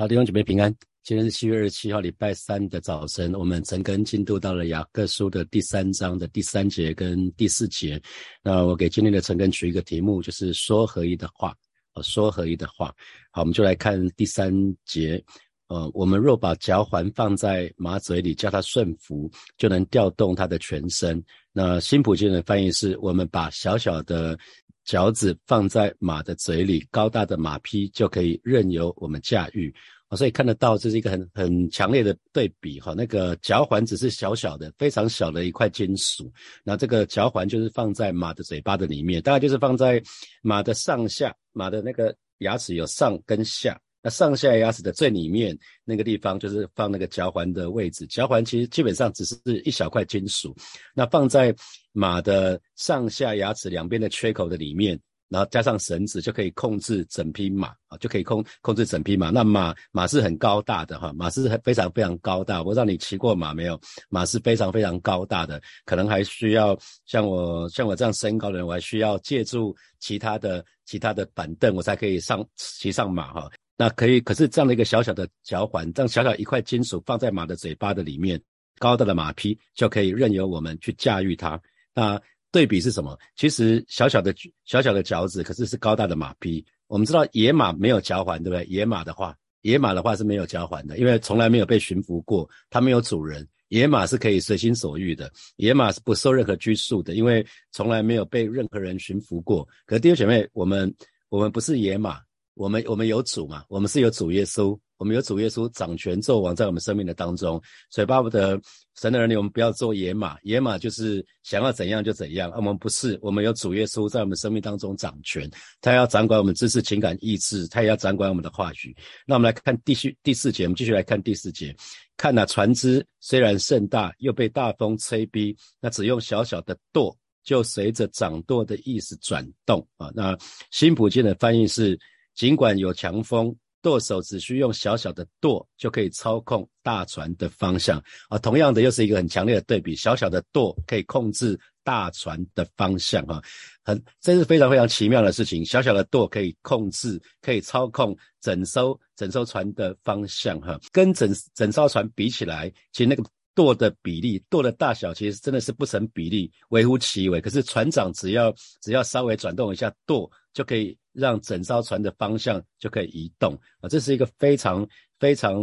好，弟兄姐妹平安。今天是七月二十七号，礼拜三的早晨，我们陈根进度到了雅各书的第三章的第三节跟第四节。那我给今天的陈根取一个题目，就是说合一的话。说合一的话。好，我们就来看第三节。呃，我们若把脚环放在马嘴里，叫它顺服，就能调动它的全身。那新普京的翻译是：我们把小小的。脚趾放在马的嘴里，高大的马匹就可以任由我们驾驭哦！所以看得到这是一个很很强烈的对比哈。那个脚环只是小小的、非常小的一块金属，那这个脚环就是放在马的嘴巴的里面，大概就是放在马的上下，马的那个牙齿有上跟下。那上下牙齿的最里面那个地方，就是放那个脚环的位置。脚环其实基本上只是一小块金属，那放在马的上下牙齿两边的缺口的里面，然后加上绳子，就可以控制整匹马啊，就可以控控制整匹马。那马马是很高大的哈，马是非常非常高大。我不知道你骑过马没有？马是非常非常高大的，可能还需要像我像我这样身高的人，我还需要借助其他的其他的板凳，我才可以上骑上马哈。那可以，可是这样的一个小小的脚环，这样小小一块金属放在马的嘴巴的里面，高大的马匹就可以任由我们去驾驭它。那对比是什么？其实小小的小小的脚趾，可是是高大的马匹。我们知道野马没有脚环，对不对？野马的话，野马的话是没有脚环的，因为从来没有被驯服过，它没有主人。野马是可以随心所欲的，野马是不受任何拘束的，因为从来没有被任何人驯服过。可是弟兄姐妹，我们我们不是野马。我们我们有主嘛？我们是有主耶稣，我们有主耶稣掌权作王在我们生命的当中，所以巴不得神的儿女，我们不要做野马。野马就是想要怎样就怎样，我们不是，我们有主耶稣在我们生命当中掌权，他要掌管我们知识、情感、意志，他也要掌管我们的话语。那我们来看第续第四节，我们继续来看第四节。看那船只虽然甚大，又被大风吹逼，那只用小小的舵，就随着掌舵的意思转动啊。那新普京的翻译是。尽管有强风，舵手只需用小小的舵就可以操控大船的方向啊。同样的，又是一个很强烈的对比，小小的舵可以控制大船的方向啊，很这是非常非常奇妙的事情。小小的舵可以控制，可以操控整艘整艘船的方向哈。跟整整艘船比起来，其实那个舵的比例、舵的大小，其实真的是不成比例，微乎其微。可是船长只要只要稍微转动一下舵，就可以。让整艘船的方向就可以移动啊，这是一个非常非常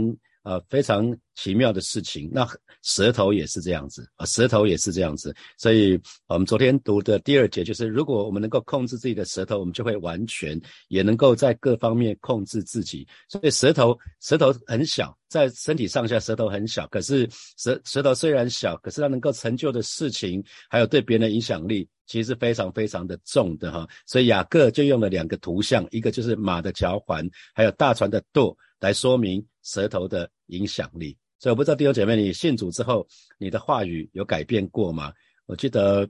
呃非常奇妙的事情。那舌头也是这样子啊，舌头也是这样子。所以我们昨天读的第二节就是，如果我们能够控制自己的舌头，我们就会完全也能够在各方面控制自己。所以舌头舌头很小，在身体上下舌头很小，可是舌舌头虽然小，可是它能够成就的事情，还有对别人的影响力。其实非常非常的重的哈，所以雅各就用了两个图像，一个就是马的脚环，还有大船的舵，来说明舌头的影响力。所以我不知道弟兄姐妹，你信主之后，你的话语有改变过吗？我记得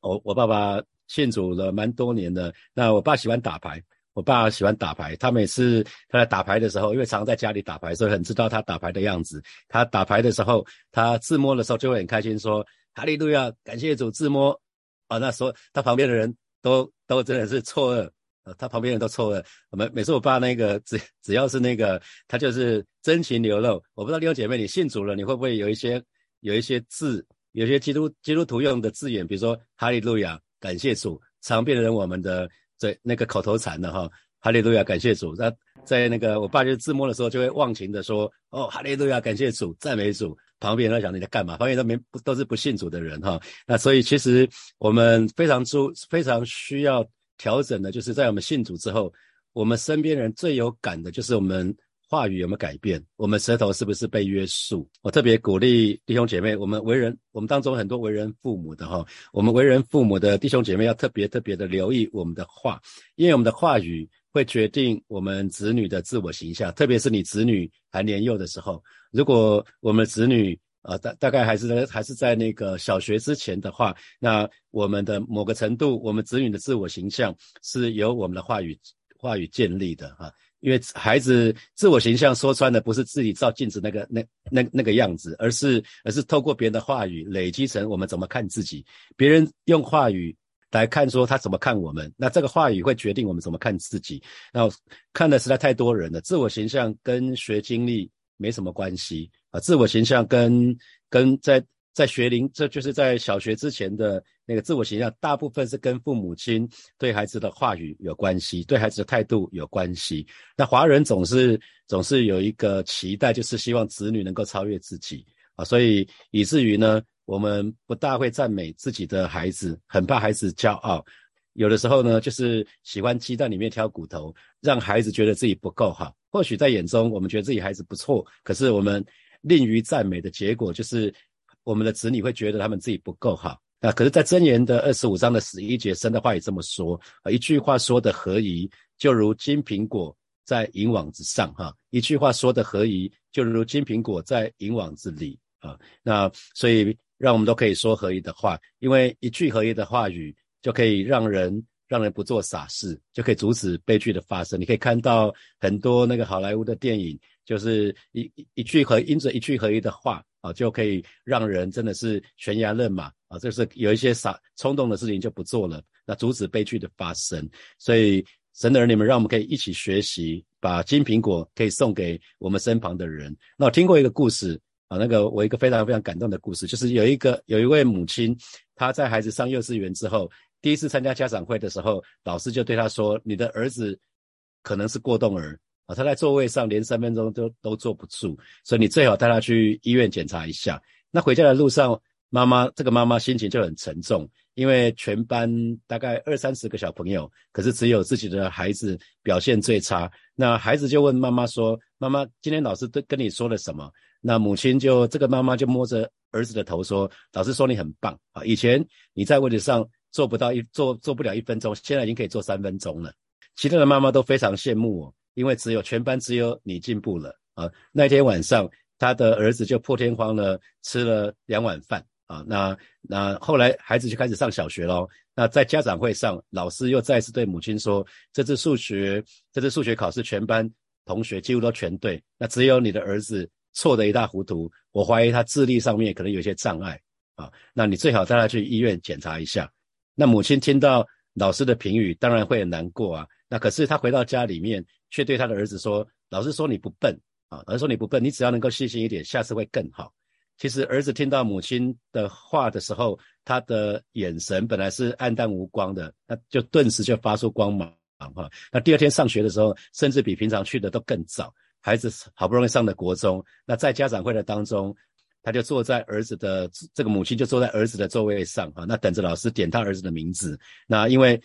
我我爸爸信主了蛮多年的，那我爸喜欢打牌，我爸喜欢打牌，他每次他在打牌的时候，因为常在家里打牌，所以很知道他打牌的样子。他打牌的时候，他自摸的时候就会很开心，说哈利路亚，感谢主自摸。啊，那时候他旁边的人都都真的是错愕，呃，他旁边人都错了。我们每次我爸那个只只要是那个他就是真情流露。我不知道弟兄姐妹你信主了，你会不会有一些有一些字，有些基督基督徒用的字眼，比如说哈利路亚，感谢主，常变成我们的这那个口头禅的哈，哈利路亚，感谢主。那在那个我爸就自摸的时候，就会忘情的说，哦，哈利路亚，感谢主，赞美主。旁边人在想你在干嘛？旁边都没都是不信主的人哈。那所以其实我们非常注非常需要调整的，就是在我们信主之后，我们身边人最有感的就是我们话语有没有改变，我们舌头是不是被约束？我特别鼓励弟兄姐妹，我们为人，我们当中很多为人父母的哈，我们为人父母的弟兄姐妹要特别特别的留意我们的话，因为我们的话语。会决定我们子女的自我形象，特别是你子女还年幼的时候。如果我们子女呃大大概还是还是在那个小学之前的话，那我们的某个程度，我们子女的自我形象是由我们的话语话语建立的哈。因为孩子自我形象说穿的不是自己照镜子那个那那那个样子，而是而是透过别人的话语累积成我们怎么看自己。别人用话语。来看说他怎么看我们。那这个话语会决定我们怎么看自己。然后看的实在太多人了，自我形象跟学经历没什么关系啊，自我形象跟跟在。在学龄，这就是在小学之前的那个自我形象，大部分是跟父母亲对孩子的话语有关系，对孩子的态度有关系。那华人总是总是有一个期待，就是希望子女能够超越自己啊，所以以至于呢，我们不大会赞美自己的孩子，很怕孩子骄傲。有的时候呢，就是喜欢鸡蛋里面挑骨头，让孩子觉得自己不够好。或许在眼中，我们觉得自己孩子不错，可是我们吝于赞美的结果就是。我们的子女会觉得他们自己不够好那，可是，在箴言的二十五章的十一节，神的话也这么说啊，一句话说的合宜，就如金苹果在银网子上哈，一句话说的合宜，就如金苹果在银网子里啊，那所以让我们都可以说合宜的话，因为一句合宜的话语就可以让人让人不做傻事，就可以阻止悲剧的发生。你可以看到很多那个好莱坞的电影，就是一一句合因着一句合一的话。啊，就可以让人真的是悬崖勒马啊！就是有一些傻冲动的事情就不做了，那阻止悲剧的发生。所以神的儿女们，让我们可以一起学习，把金苹果可以送给我们身旁的人。那我听过一个故事啊，那个我一个非常非常感动的故事，就是有一个有一位母亲，她在孩子上幼稚园之后，第一次参加家长会的时候，老师就对他说：“你的儿子可能是过动儿啊。”他在座位上连三分钟都都坐不住，所以你最好带他去医院检查一下。那回家的路上，妈妈这个妈妈心情就很沉重，因为全班大概二三十个小朋友，可是只有自己的孩子表现最差。那孩子就问妈妈说：“妈妈，今天老师都跟你说了什么？”那母亲就这个妈妈就摸着儿子的头说：“老师说你很棒啊，以前你在位置上做不到一做做不了一分钟，现在已经可以做三分钟了。”其他的妈妈都非常羡慕我。因为只有全班只有你进步了啊！那天晚上，他的儿子就破天荒的吃了两碗饭啊。那那后来孩子就开始上小学喽。那在家长会上，老师又再次对母亲说：“这次数学，这次数学考试，全班同学几乎都全对，那只有你的儿子错得一塌糊涂。我怀疑他智力上面可能有些障碍啊。那你最好带他去医院检查一下。”那母亲听到老师的评语，当然会很难过啊。那可是他回到家里面。却对他的儿子说：“老师说你不笨啊，老师说你不笨，你只要能够细心一点，下次会更好。”其实儿子听到母亲的话的时候，他的眼神本来是暗淡无光的，那就顿时就发出光芒哈。那第二天上学的时候，甚至比平常去的都更早。孩子好不容易上的国中，那在家长会的当中，他就坐在儿子的这个母亲就坐在儿子的座位上啊，那等着老师点他儿子的名字。那因为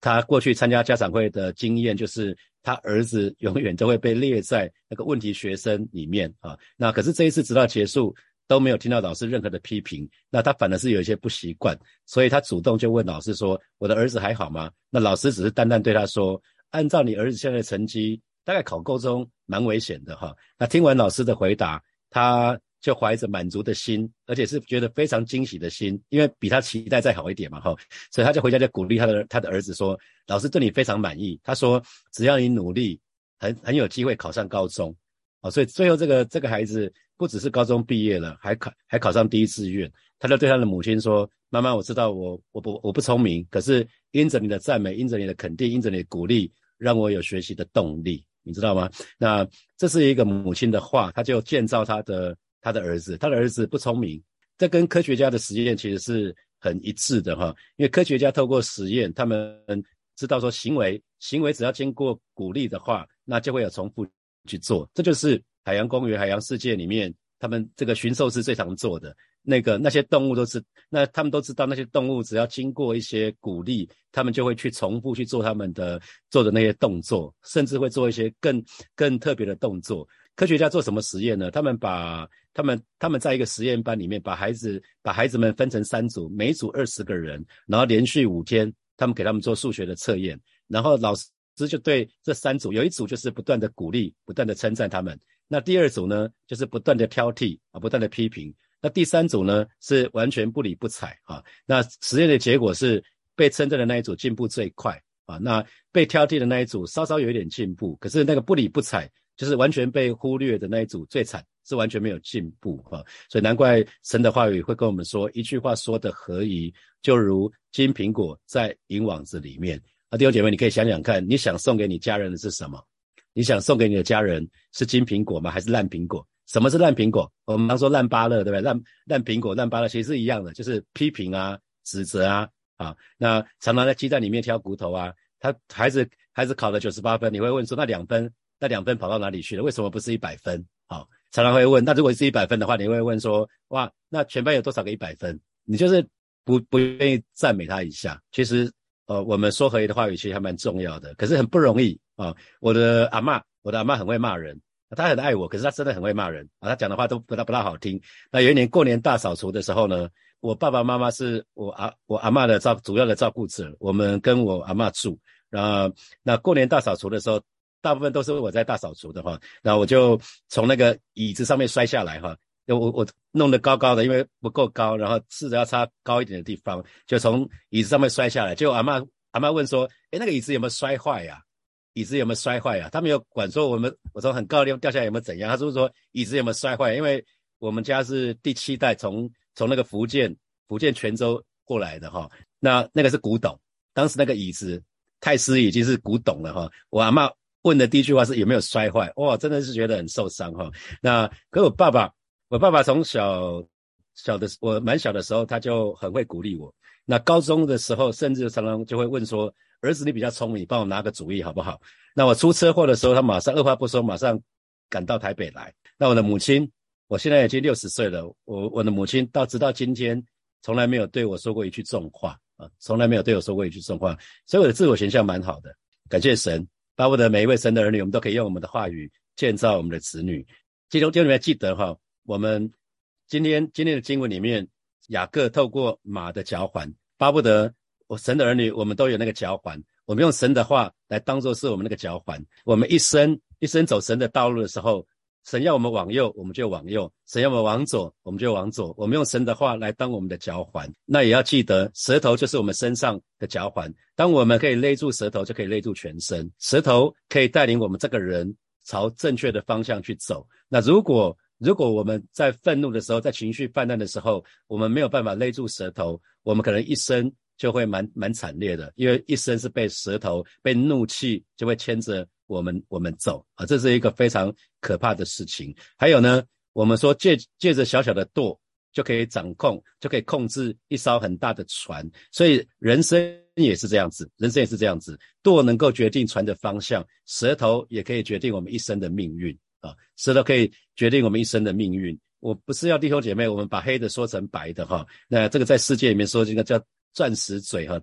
他过去参加家长会的经验就是。他儿子永远都会被列在那个问题学生里面啊。那可是这一次直到结束都没有听到老师任何的批评，那他反而是有一些不习惯，所以他主动就问老师说：“我的儿子还好吗？”那老师只是淡淡对他说：“按照你儿子现在的成绩，大概考高中蛮危险的哈。”那听完老师的回答，他。就怀着满足的心，而且是觉得非常惊喜的心，因为比他期待再好一点嘛，哈，所以他就回家就鼓励他的他的儿子说：“老师对你非常满意。”他说：“只要你努力，很很有机会考上高中。”哦，所以最后这个这个孩子不只是高中毕业了，还考还考上第一志愿。他就对他的母亲说：“妈妈，我知道我我不我不聪明，可是因着你的赞美，因着你的肯定，因着你的鼓励，让我有学习的动力，你知道吗？那这是一个母亲的话，他就建造他的。”他的儿子，他的儿子不聪明，这跟科学家的实验其实是很一致的哈。因为科学家透过实验，他们知道说行为行为只要经过鼓励的话，那就会有重复去做。这就是海洋公园、海洋世界里面他们这个驯兽师最常做的那个那些动物都是，那他们都知道那些动物只要经过一些鼓励，他们就会去重复去做他们的做的那些动作，甚至会做一些更更特别的动作。科学家做什么实验呢？他们把他们他们在一个实验班里面，把孩子把孩子们分成三组，每组二十个人，然后连续五天，他们给他们做数学的测验，然后老师就对这三组，有一组就是不断的鼓励，不断的称赞他们，那第二组呢，就是不断的挑剔啊，不断的批评，那第三组呢是完全不理不睬啊。那实验的结果是被称赞的那一组进步最快啊，那被挑剔的那一组稍稍有一点进步，可是那个不理不睬。就是完全被忽略的那一组最惨是完全没有进步哈。所以难怪神的话语会跟我们说，一句话说的合宜，就如金苹果在银网子里面。啊，弟兄姐妹，你可以想想看，你想送给你家人的是什么？你想送给你的家人是金苹果吗？还是烂苹果？什么是烂苹果？我们常说烂芭乐，对不对？烂烂苹果、烂芭乐其实是一样的，就是批评啊、指责啊啊。那常常在鸡蛋里面挑骨头啊。他孩子孩子考了九十八分，你会问说那两分那两分跑到哪里去了？为什么不是一百分？好，常常会问。那如果是一百分的话，你会问说哇，那全班有多少个一百分？你就是不不愿意赞美他一下。其实呃，我们说合一的话语其实还蛮重要的，可是很不容易啊。我的阿妈，我的阿妈很会骂人。他很爱我，可是他真的很会骂人啊！他讲的话都不大不大好听。那有一年过年大扫除的时候呢，我爸爸妈妈是我阿我阿妈的照主要的照顾者，我们跟我阿妈住。然后那过年大扫除的时候，大部分都是我在大扫除的话，然后我就从那个椅子上面摔下来哈，我我弄得高高的，因为不够高，然后试着要擦高一点的地方，就从椅子上面摔下来。结果阿妈阿妈问说：“哎，那个椅子有没有摔坏呀？”椅子有没有摔坏啊？他没有管说我们，我从很高的地方掉下来有没有怎样？他是说椅子有没有摔坏？因为我们家是第七代从从那个福建福建泉州过来的哈，那那个是古董，当时那个椅子太师已经是古董了哈。我阿妈问的第一句话是有没有摔坏？哇，真的是觉得很受伤哈。那可我爸爸，我爸爸从小小的我蛮小的时候他就很会鼓励我。那高中的时候甚至常常就会问说。儿子，你比较聪明，帮我拿个主意好不好？那我出车祸的时候，他马上二话不说，马上赶到台北来。那我的母亲，我现在已经六十岁了，我我的母亲到直到今天，从来没有对我说过一句重话啊，从来没有对我说过一句重话，所以我的自我形象蛮好的。感谢神，巴不得每一位神的儿女，我们都可以用我们的话语建造我们的子女。其中，弟兄们记得哈，我们今天今天的经文里面，雅各透过马的脚环，巴不得。我神的儿女，我们都有那个脚环，我们用神的话来当做是我们那个脚环。我们一生一生走神的道路的时候，神要我们往右，我们就往右；神要我们往左，我们就往左。我们用神的话来当我们的脚环，那也要记得，舌头就是我们身上的脚环。当我们可以勒住舌头，就可以勒住全身。舌头可以带领我们这个人朝正确的方向去走。那如果如果我们在愤怒的时候，在情绪泛滥的时候，我们没有办法勒住舌头，我们可能一生。就会蛮蛮惨烈的，因为一生是被舌头、被怒气就会牵着我们我们走啊，这是一个非常可怕的事情。还有呢，我们说借借着小小的舵就可以掌控，就可以控制一艘很大的船，所以人生也是这样子，人生也是这样子，舵能够决定船的方向，舌头也可以决定我们一生的命运啊，舌头可以决定我们一生的命运。我不是要弟兄姐妹，我们把黑的说成白的哈，那这个在世界里面说这个叫。钻石嘴哈，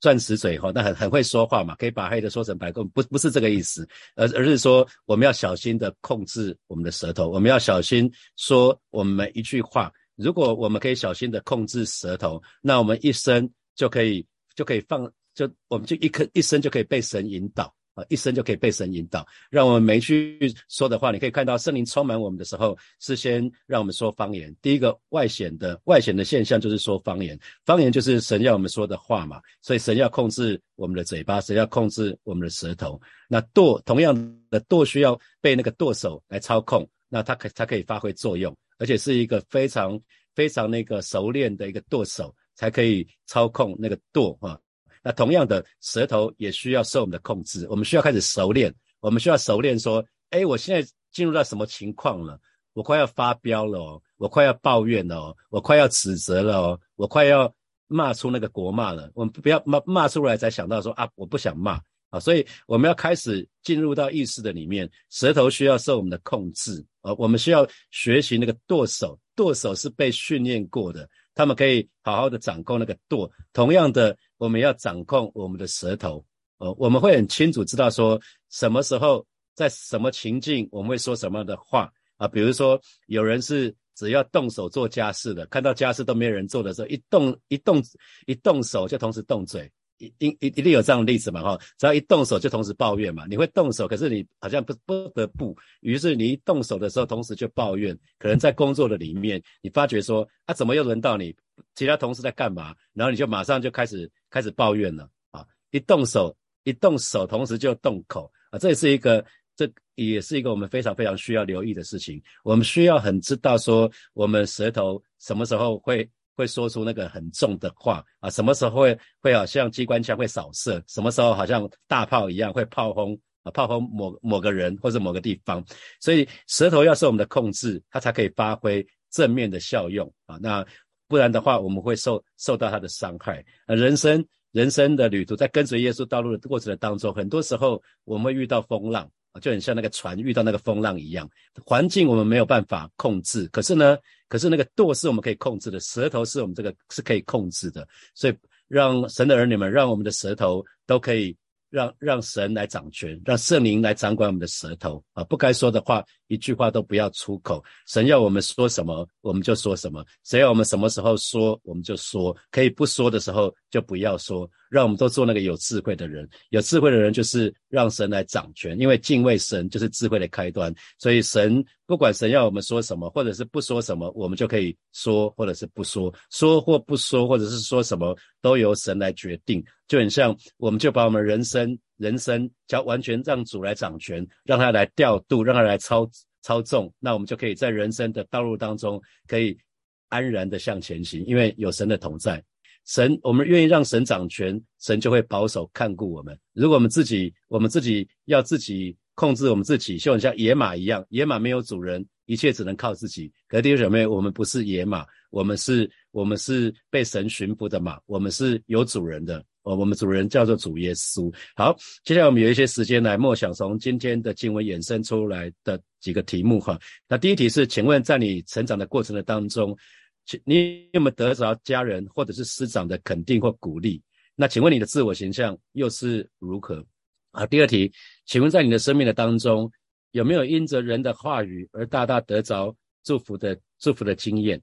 钻石嘴哈，那很很会说话嘛，可以把黑的说成白的，不不是这个意思，而而是说我们要小心的控制我们的舌头，我们要小心说我们一句话。如果我们可以小心的控制舌头，那我们一生就可以就可以放，就我们就一颗一生就可以被神引导。一生就可以被神引导，让我们每句说的话，你可以看到圣灵充满我们的时候，是先让我们说方言。第一个外显的外显的现象就是说方言，方言就是神要我们说的话嘛。所以神要控制我们的嘴巴，神要控制我们的舌头。那舵同样的舵需要被那个舵手来操控，那它可它可以发挥作用，而且是一个非常非常那个熟练的一个舵手才可以操控那个舵哈。那同样的，舌头也需要受我们的控制。我们需要开始熟练，我们需要熟练说：哎，我现在进入到什么情况了？我快要发飙了哦，我快要抱怨了哦，我快要指责了哦，我快要骂出那个国骂了。我们不要骂骂出来才想到说啊，我不想骂啊。所以我们要开始进入到意识的里面，舌头需要受我们的控制啊。我们需要学习那个剁手，剁手是被训练过的。他们可以好好的掌控那个舵，同样的，我们要掌控我们的舌头。呃，我们会很清楚知道说，什么时候在什么情境，我们会说什么样的话啊？比如说，有人是只要动手做家事的，看到家事都没有人做的时候，一动一动一动手就同时动嘴。一定一一定有这样的例子嘛？哈，只要一动手就同时抱怨嘛。你会动手，可是你好像不不得不，于是你一动手的时候，同时就抱怨。可能在工作的里面，你发觉说啊，怎么又轮到你？其他同事在干嘛？然后你就马上就开始开始抱怨了啊！一动手，一动手，同时就动口啊！这也是一个这也是一个我们非常非常需要留意的事情。我们需要很知道说，我们舌头什么时候会会说出那个很重的话啊，什么时候会会好像机关枪会扫射，什么时候好像大炮一样会炮轰啊，炮轰某某个人或者某个地方。所以舌头要受我们的控制，它才可以发挥正面的效用啊。那不然的话，我们会受受到它的伤害。啊，人生。人生的旅途，在跟随耶稣道路的过程的当中，很多时候我们会遇到风浪，就很像那个船遇到那个风浪一样。环境我们没有办法控制，可是呢，可是那个舵是我们可以控制的，舌头是我们这个是可以控制的。所以，让神的儿女们，让我们的舌头都可以。让让神来掌权，让圣灵来掌管我们的舌头啊！不该说的话，一句话都不要出口。神要我们说什么，我们就说什么；谁要我们什么时候说，我们就说。可以不说的时候，就不要说。让我们都做那个有智慧的人。有智慧的人就是让神来掌权，因为敬畏神就是智慧的开端。所以神不管神要我们说什么，或者是不说什么，我们就可以说，或者是不说。说或不说，或者是说什么，都由神来决定。就很像，我们就把我们人生人生叫完全让主来掌权，让他来调度，让他来操操纵，那我们就可以在人生的道路当中可以安然的向前行，因为有神的同在。神，我们愿意让神掌权，神就会保守看顾我们。如果我们自己，我们自己要自己控制我们自己，就很像野马一样，野马没有主人，一切只能靠自己。可弟兄姐妹，我们不是野马，我们是，我们是被神驯服的马，我们是有主人的。哦，我们主人叫做主耶稣。好，接下来我们有一些时间来默想从今天的经文衍生出来的几个题目哈。那第一题是，请问在你成长的过程的当中。你有没有得着家人或者是师长的肯定或鼓励？那请问你的自我形象又是如何？好，第二题，请问在你的生命的当中，有没有因着人的话语而大大得着祝福的祝福的经验？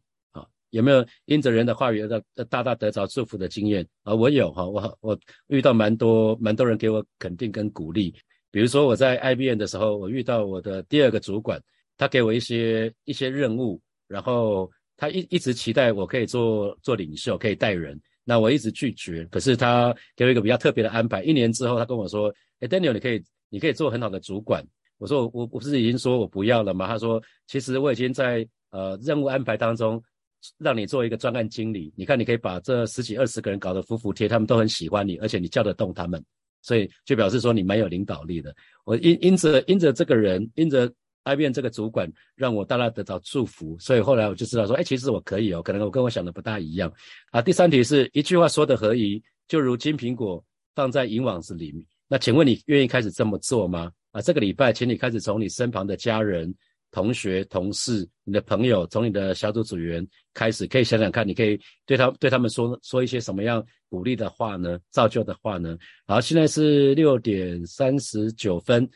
有没有因着人的话语而大大大得着祝福的经验？啊，我有哈，我我遇到蛮多蛮多人给我肯定跟鼓励。比如说我在 IBM 的时候，我遇到我的第二个主管，他给我一些一些任务，然后。他一一直期待我可以做做领袖，可以带人。那我一直拒绝。可是他给我一个比较特别的安排。一年之后，他跟我说：“哎，Daniel，你可以，你可以做很好的主管。”我说：“我我不是已经说我不要了吗？”他说：“其实我已经在呃任务安排当中让你做一个专案经理。你看，你可以把这十几二十个人搞得服服帖，他们都很喜欢你，而且你叫得动他们，所以就表示说你蛮有领导力的。我因因着因着这个人，因着。” IBM 这个主管让我大大得到祝福，所以后来我就知道说，哎，其实我可以哦，可能我跟我想的不大一样啊。第三题是一句话说的合宜，就如金苹果放在银网子里面。那请问你愿意开始这么做吗？啊，这个礼拜，请你开始从你身旁的家人、同学、同事、你的朋友，从你的小组组员开始，可以想想看，你可以对他对他们说说一些什么样鼓励的话呢？造就的话呢？好，现在是六点三十九分。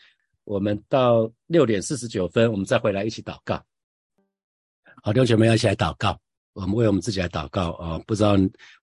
我们到六点四十九分，我们再回来一起祷告。好，弟兄姐妹要一起来祷告。我们为我们自己来祷告啊！不知道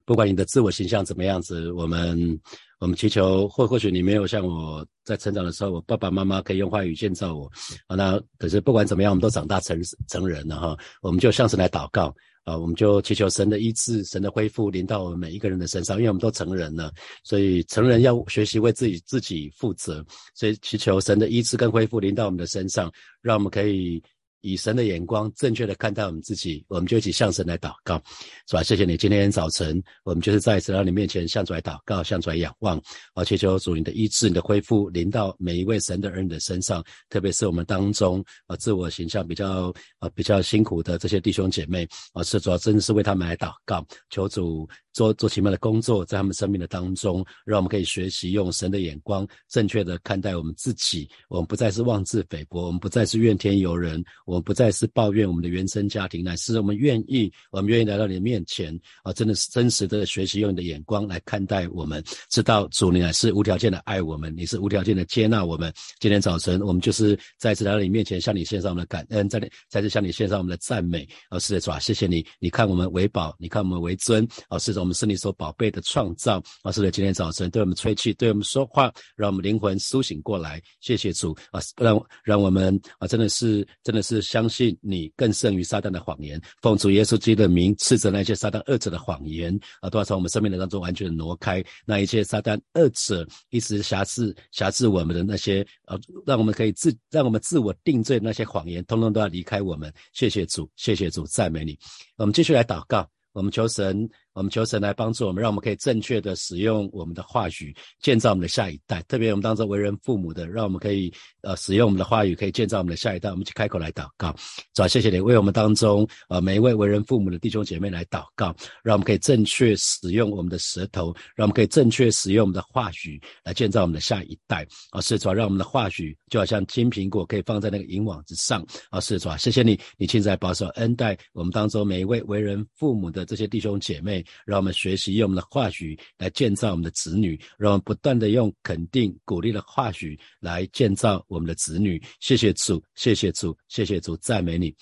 不管你的自我形象怎么样子，我们我们祈求或或许你没有像我在成长的时候，我爸爸妈妈可以用话语建造我啊。那可是不管怎么样，我们都长大成成人了哈。我们就像是来祷告。啊，我们就祈求神的医治、神的恢复临到我们每一个人的身上，因为我们都成人了，所以成人要学习为自己自己负责，所以祈求神的医治跟恢复临到我们的身上，让我们可以。以神的眼光正确的看待我们自己，我们就一起向神来祷告，是吧？谢谢你，今天早晨我们就是在神到你面前向主来祷告，向主来仰望，而且求主你的医治、你的恢复临到每一位神的儿女的身上，特别是我们当中啊自我形象比较啊比较辛苦的这些弟兄姐妹啊，是主要真的是为他们来祷告，求主。做做奇妙的工作，在他们生命的当中，让我们可以学习用神的眼光正确的看待我们自己。我们不再是妄自菲薄，我们不再是怨天尤人，我们不再是抱怨我们的原生家庭，乃是我们愿意，我们愿意来到你的面前啊！真的是真实的学习，用你的眼光来看待我们，知道主你乃是无条件的爱我们，你是无条件的接纳我们。今天早晨，我们就是再次来到你面前，向你献上我们的感恩，在再次向你献上我们的赞美。啊，是的，主啊，谢谢你，你看我们为宝，你看我们为尊，啊，是种。我们是你所宝贝的创造。啊，是的，今天早晨对我们吹气，对我们说话，让我们灵魂苏醒过来。谢谢主啊，让让我们啊，真的是真的是相信你更胜于撒旦的谎言。奉主耶稣基督的名，斥责那些撒旦恶者的谎言啊，都要从我们生命的当中完全的挪开。那一切撒旦恶者一直辖制辖制我们的那些啊，让我们可以自让我们自我定罪那些谎言，通通都要离开我们。谢谢主，谢谢主，赞美你。我们继续来祷告，我们求神。我们求神来帮助我们，让我们可以正确的使用我们的话语，建造我们的下一代。特别我们当中为人父母的，让我们可以呃使用我们的话语，可以建造我们的下一代。我们去开口来祷告，主啊，谢谢你为我们当中呃每一位为人父母的弟兄姐妹来祷告，让我们可以正确使用我们的舌头，让我们可以正确使用我们的话语来建造我们的下一代。啊，是主啊，让我们的话语就好像金苹果，可以放在那个银网之上。啊，是主啊，谢谢你，你亲自来保守恩待我们当中每一位为人父母的这些弟兄姐妹。让我们学习用我们的话语来建造我们的子女，让我们不断的用肯定、鼓励的话语来建造我们的子女。谢谢主，谢谢主，谢谢主，赞美你。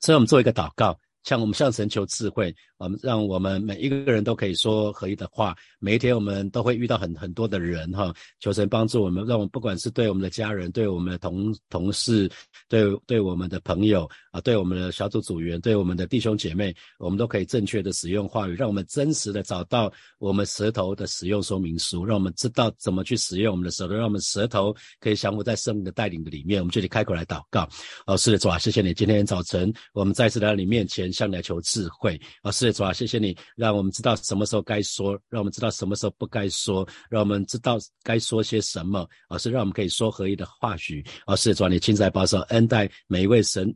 所以我们做一个祷告，向我们向神求智慧。我们让我们每一个人都可以说合一的话。每一天我们都会遇到很很多的人哈，求神帮助我们，让我们不管是对我们的家人、对我们的同同事、对对我们的朋友啊、对我们的小组组员、对我们的弟兄姐妹，我们都可以正确的使用话语，让我们真实的找到我们舌头的使用说明书，让我们知道怎么去使用我们的舌头，让我们舌头可以降服在圣灵的带领的里面。我们这里开口来祷告，哦，是的，主啊，谢谢你，今天早晨我们再次来到你面前，向你来求智慧，哦，是主啊，谢谢你，让我们知道什么时候该说，让我们知道。什么时候不该说，让我们知道该说些什么，而是让我们可以说合一的话语。而是主啊，你亲自来保守恩待每一位神，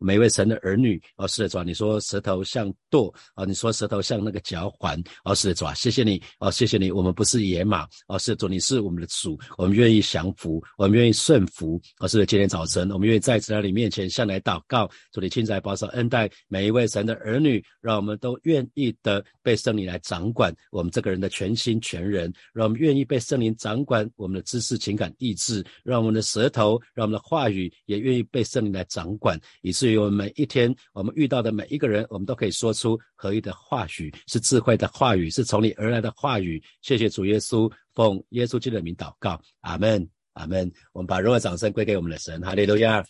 每一位神的儿女。而是的主啊，你说舌头像舵，啊，你说舌头像那个脚环。而是的主啊，谢谢你，哦，谢谢你，我们不是野马。而是的主，你是我们的主，我们愿意降服，我们愿意顺服。而是今天早晨，我们愿意在在你面前向来祷告。主，你亲自来保守恩待每一位神的儿女，让我们都愿意的被圣灵来掌管我们这个人的。全心全人，让我们愿意被圣灵掌管我们的知识、情感、意志，让我们的舌头，让我们的话语也愿意被圣灵来掌管，以至于我们每一天我们遇到的每一个人，我们都可以说出合一的话语，是智慧的话语，是从你而来的话语。谢谢主耶稣，奉耶稣基督的名祷告，阿门，阿门。我们把荣耀掌声归给我们的神，哈利路亚。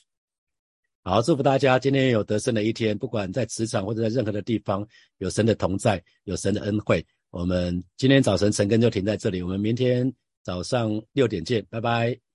好，祝福大家今天有得胜的一天，不管在职场或者在任何的地方，有神的同在，有神的恩惠。我们今天早晨晨更就停在这里，我们明天早上六点见，拜拜。